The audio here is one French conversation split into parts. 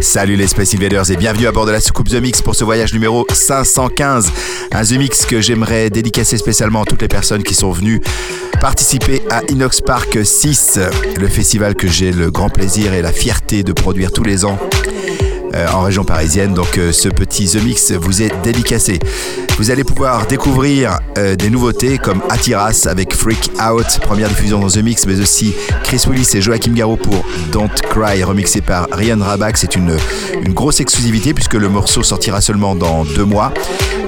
Salut les Space Invaders et bienvenue à bord de la soucoupe The Mix pour ce voyage numéro 515. Un The Mix que j'aimerais dédicacer spécialement à toutes les personnes qui sont venues participer à Inox Park 6, le festival que j'ai le grand plaisir et la fierté de produire tous les ans euh, en région parisienne. Donc euh, ce petit The Mix vous est dédicacé. Vous allez pouvoir découvrir euh, des nouveautés comme Atiras avec Freak Out, première diffusion dans The Mix, mais aussi Chris Willis et Joachim Garraud pour Don't Cry, remixé par Ryan Raback. C'est une, une grosse exclusivité puisque le morceau sortira seulement dans deux mois.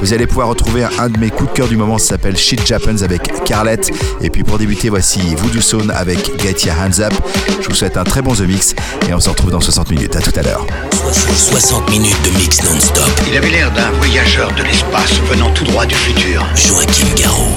Vous allez pouvoir retrouver un de mes coups de cœur du moment, ça s'appelle Shit Jappens avec Carlette. Et puis pour débuter, voici Voodoo Zone avec Get Hands Up. Je vous souhaite un très bon The Mix et on se retrouve dans 60 minutes. À tout à l'heure. 60 minutes de mix non-stop. Il avait l'air d'un voyageur de l'espace venant tout droit du futur. Joachim Garraud.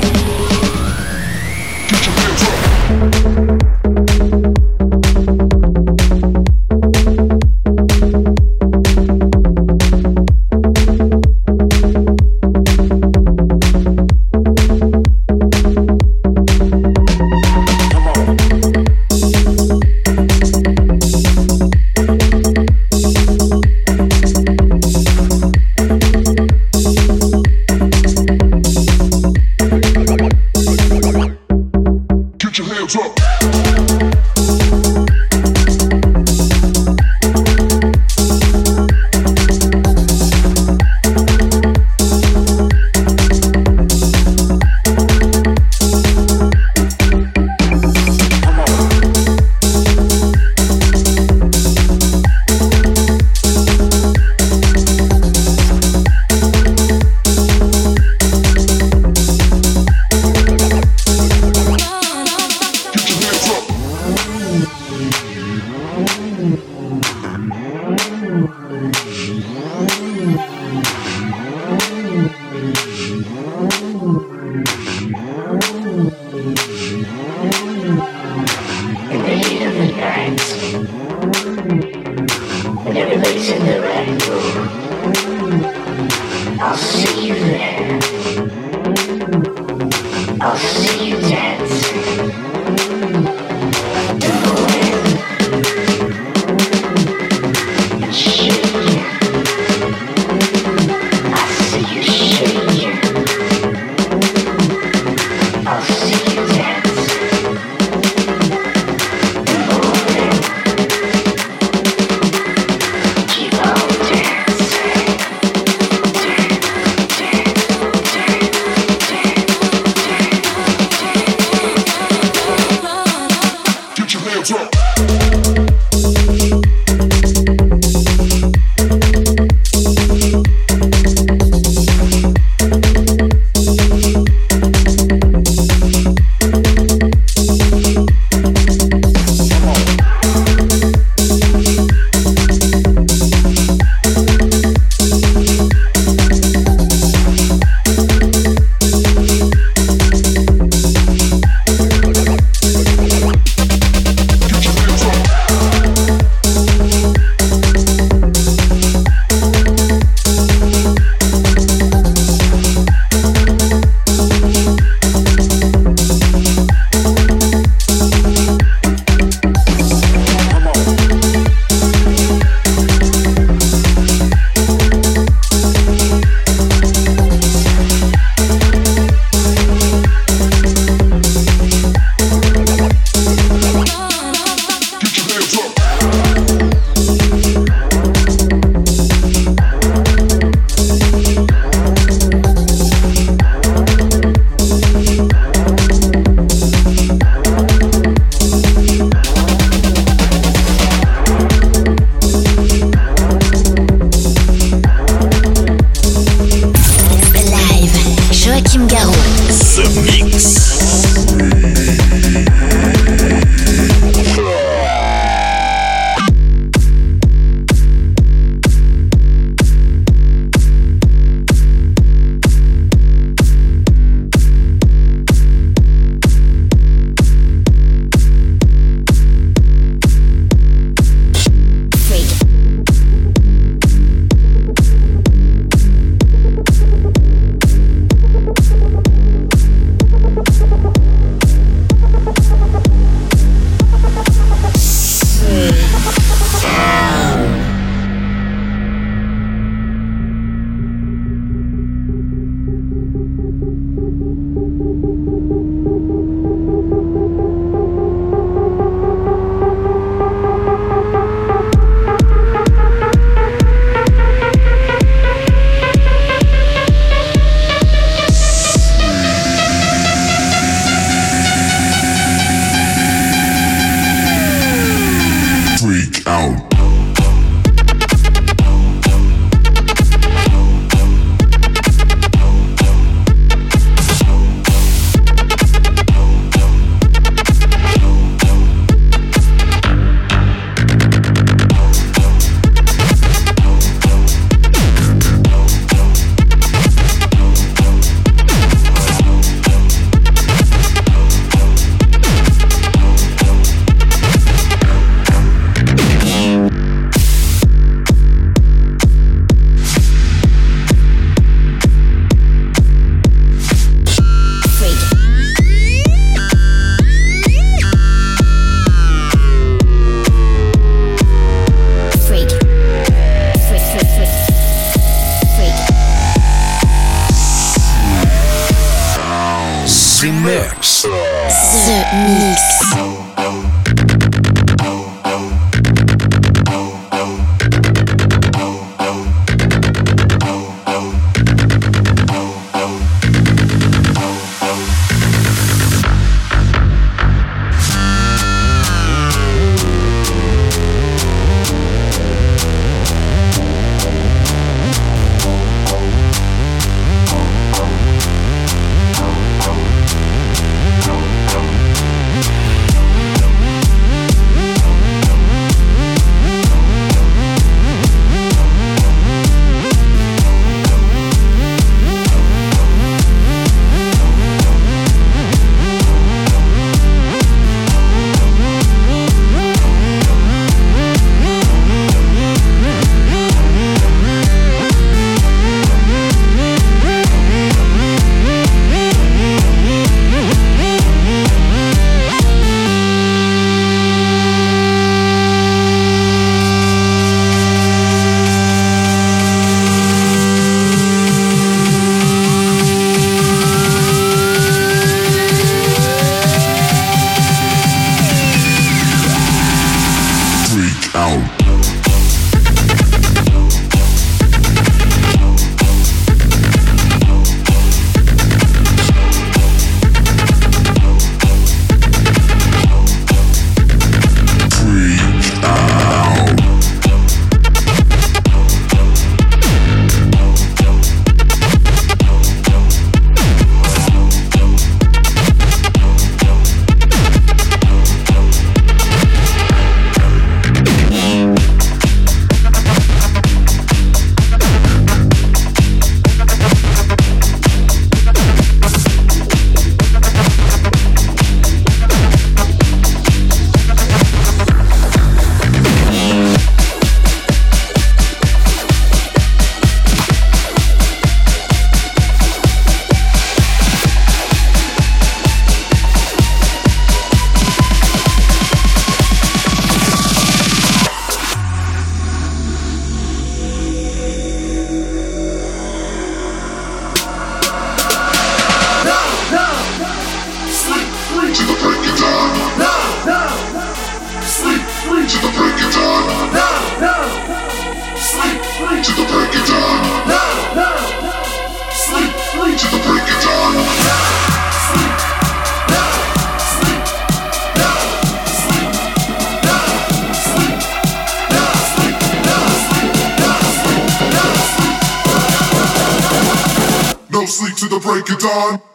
break it down.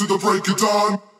to the break of dawn.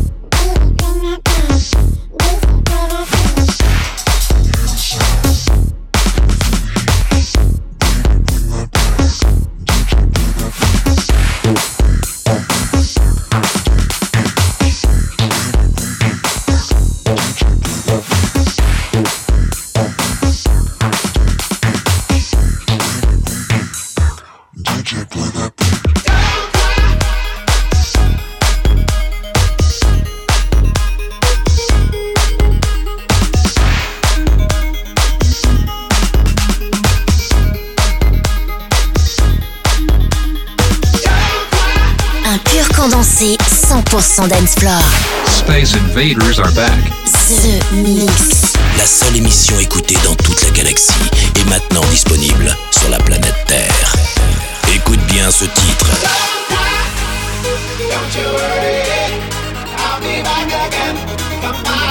Invaders are back. The Mix. La seule émission écoutée dans toute la galaxie est maintenant disponible sur la planète Terre. Écoute bien ce titre. Don't you worry? I'll be back again. Come back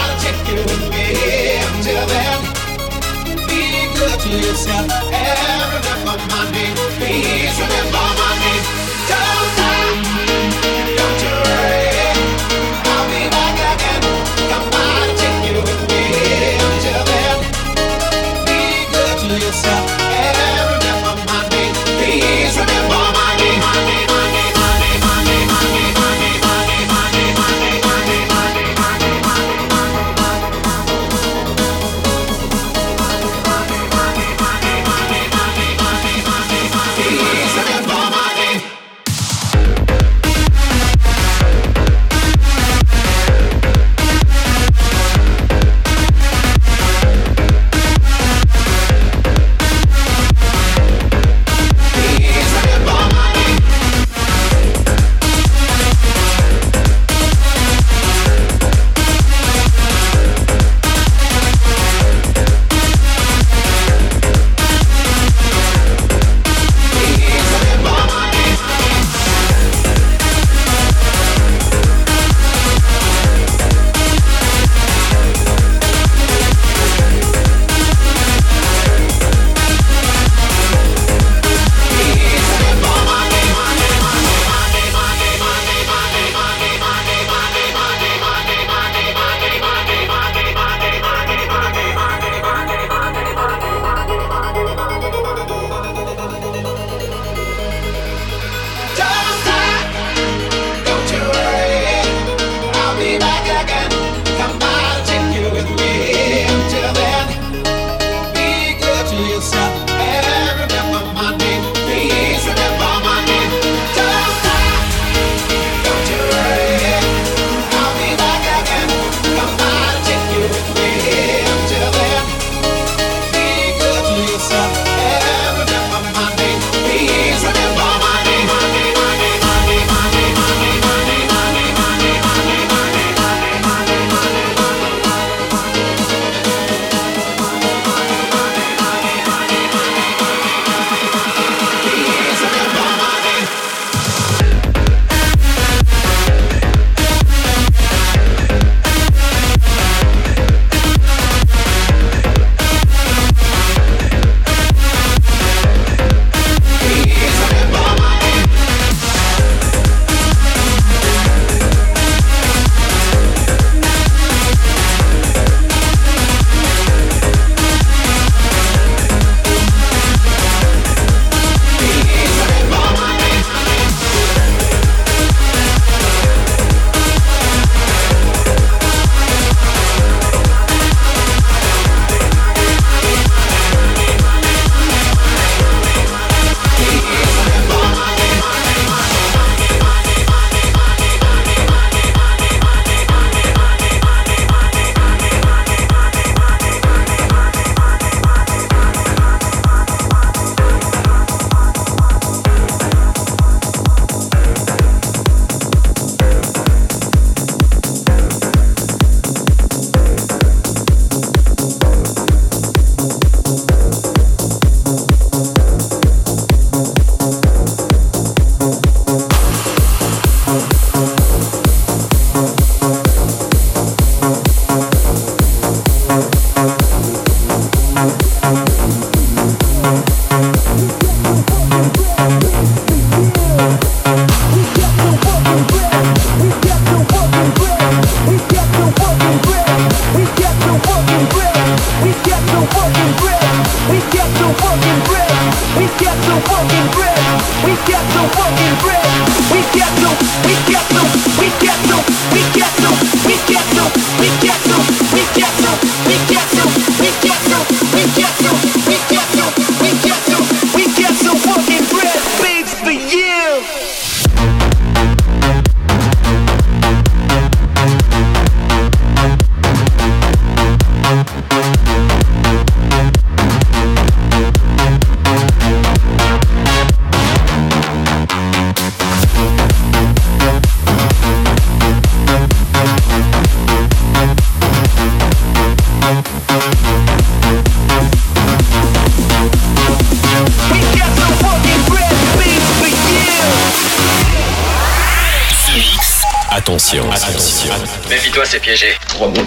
Yourself every day for Monday. Please remember my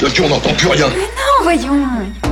Mon dieu, on n'entend plus rien. Mais non, voyons.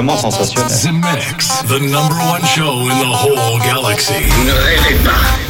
Tout simplement sensationnel. The Mix, the number one show in the whole galaxy. Ne rêvez pas.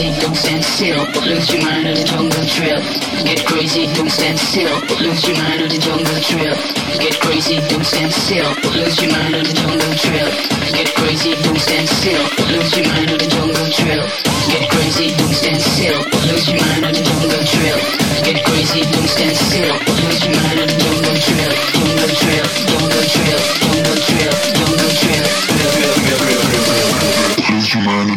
Crazy, don't stand still. Lose your mind on the jungle trail. Get crazy, don't stand still. Lose your mind on the jungle trail. Get crazy, don't stand still. Lose your mind on the jungle trail. Get crazy, don't stand still. Lose your mind on the jungle trail. Get crazy, don't stand still. Lose your mind on the jungle trail. Get crazy, don't stand still. Lose your mind on the jungle trail. Jungle trail, jungle trail, jungle trail, jungle trail. Lose your mind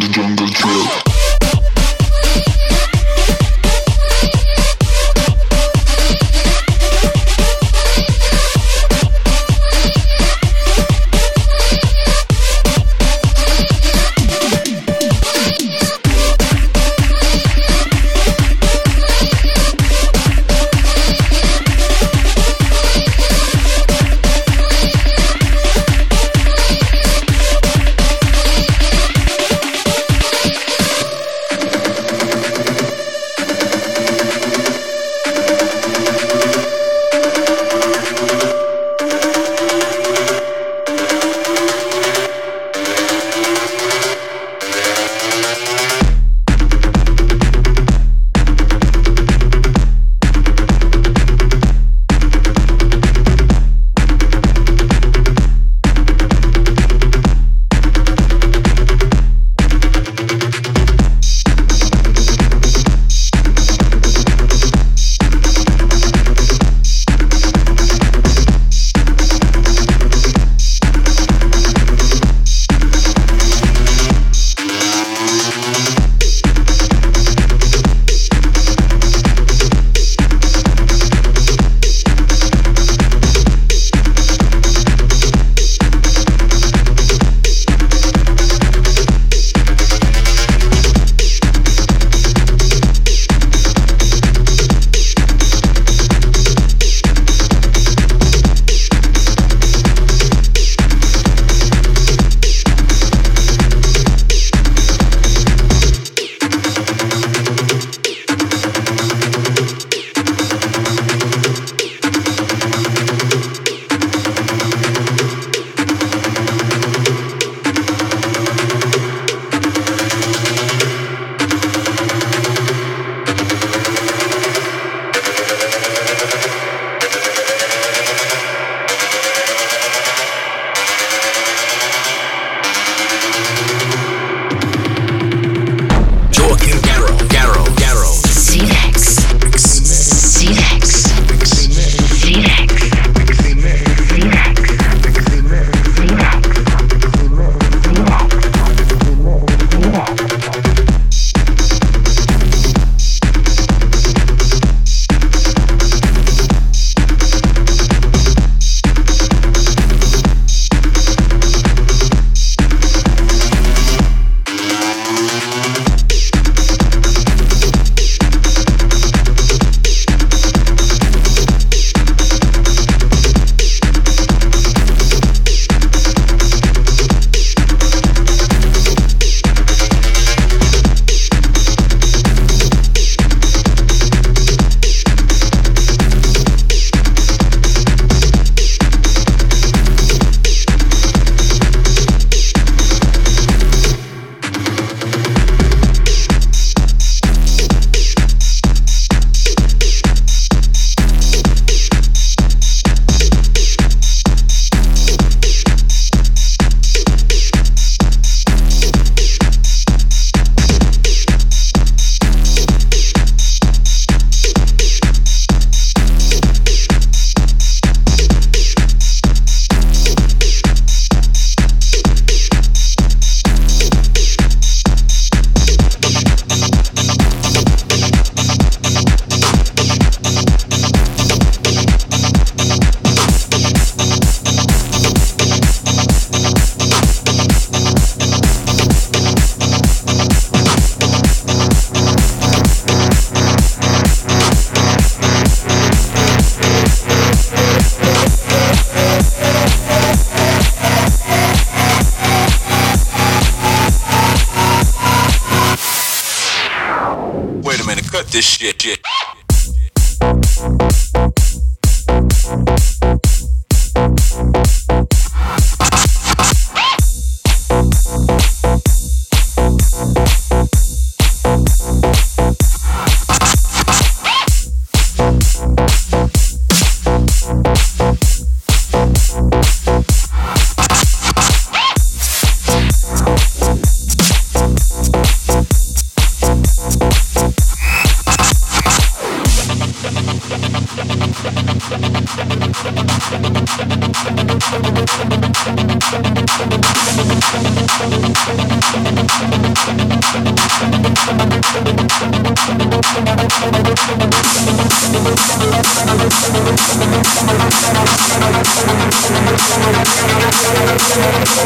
Wait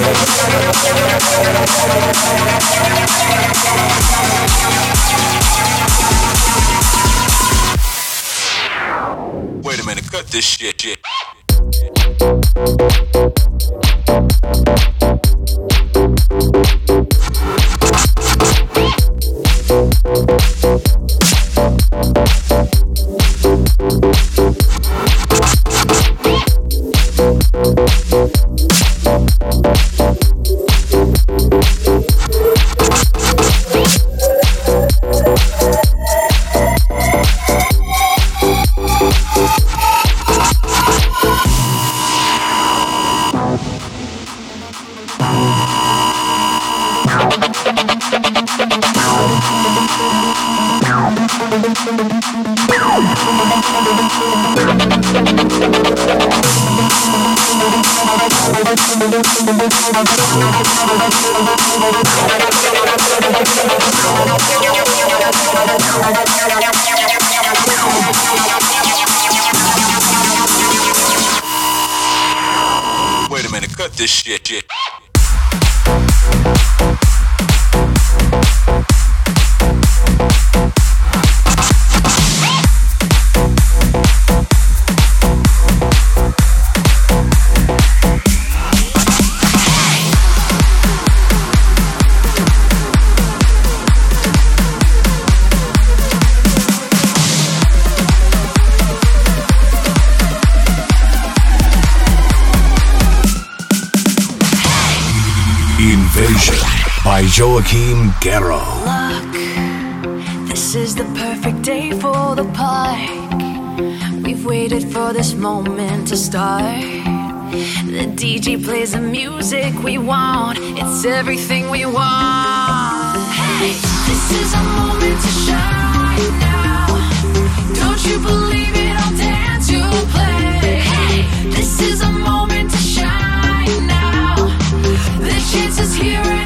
a minute, cut this shit, shit. For the park. We've waited for this moment to start. The DJ plays the music we want. It's everything we want. Hey, this is a moment to shine now. Don't you believe it? I'll dance, you'll play. Hey, this is a moment to shine now. The chance is here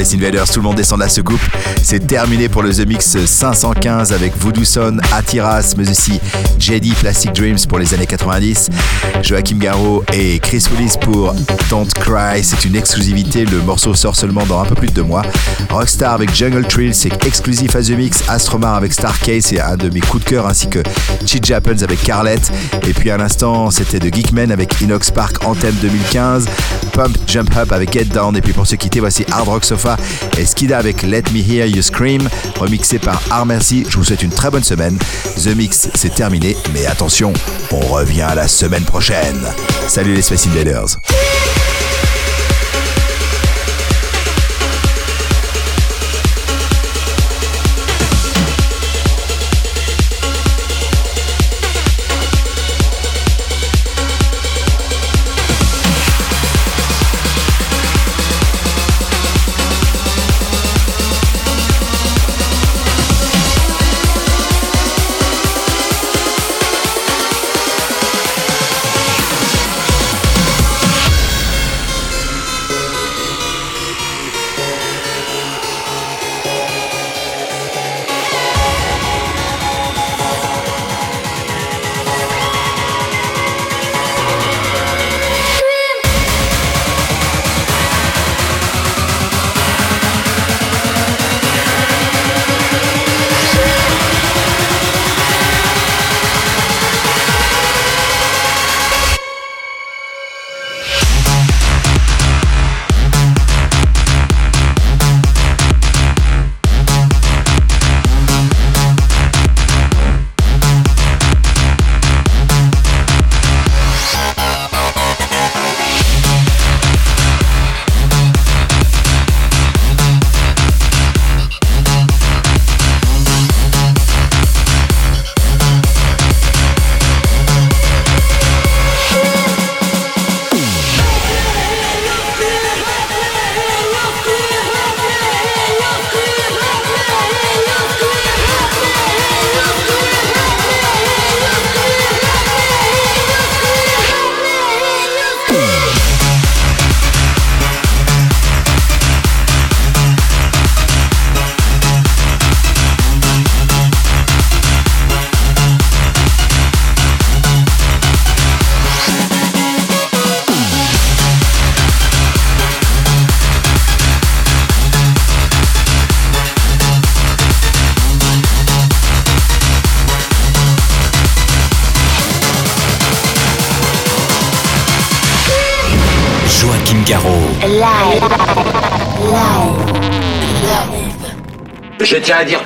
Space Invaders, tout le monde descend à ce coupe. C'est terminé pour le The Mix 515 avec Voodoo Son, Atiras, mais aussi JD Plastic Dreams pour les années 90, Joachim Garraud et Chris Willis pour Don't Cry. C'est une exclusivité, le morceau sort seulement dans un peu plus de deux mois. Rockstar avec Jungle Trill, c'est exclusif à The Mix. Astromar avec Starcase, c'est un de mes coups de cœur, ainsi que Cheat Jappens avec Carlette. Et puis à l'instant, c'était The Geekman avec Inox Park Anthem 2015, Jump Up avec Get Down. Et puis pour se quitter, voici Hard Rock Sofa et Skida avec Let Me Hear You Scream, remixé par Armercy. Je vous souhaite une très bonne semaine. The Mix, c'est terminé, mais attention, on revient la semaine prochaine. Salut les Space Invaders.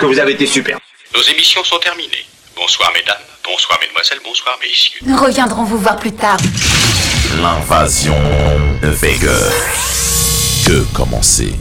Que vous avez été super. Nos émissions sont terminées. Bonsoir mesdames, bonsoir mesdemoiselles, bonsoir messieurs. Nous reviendrons vous voir plus tard. L'invasion de Vega. Que commencer?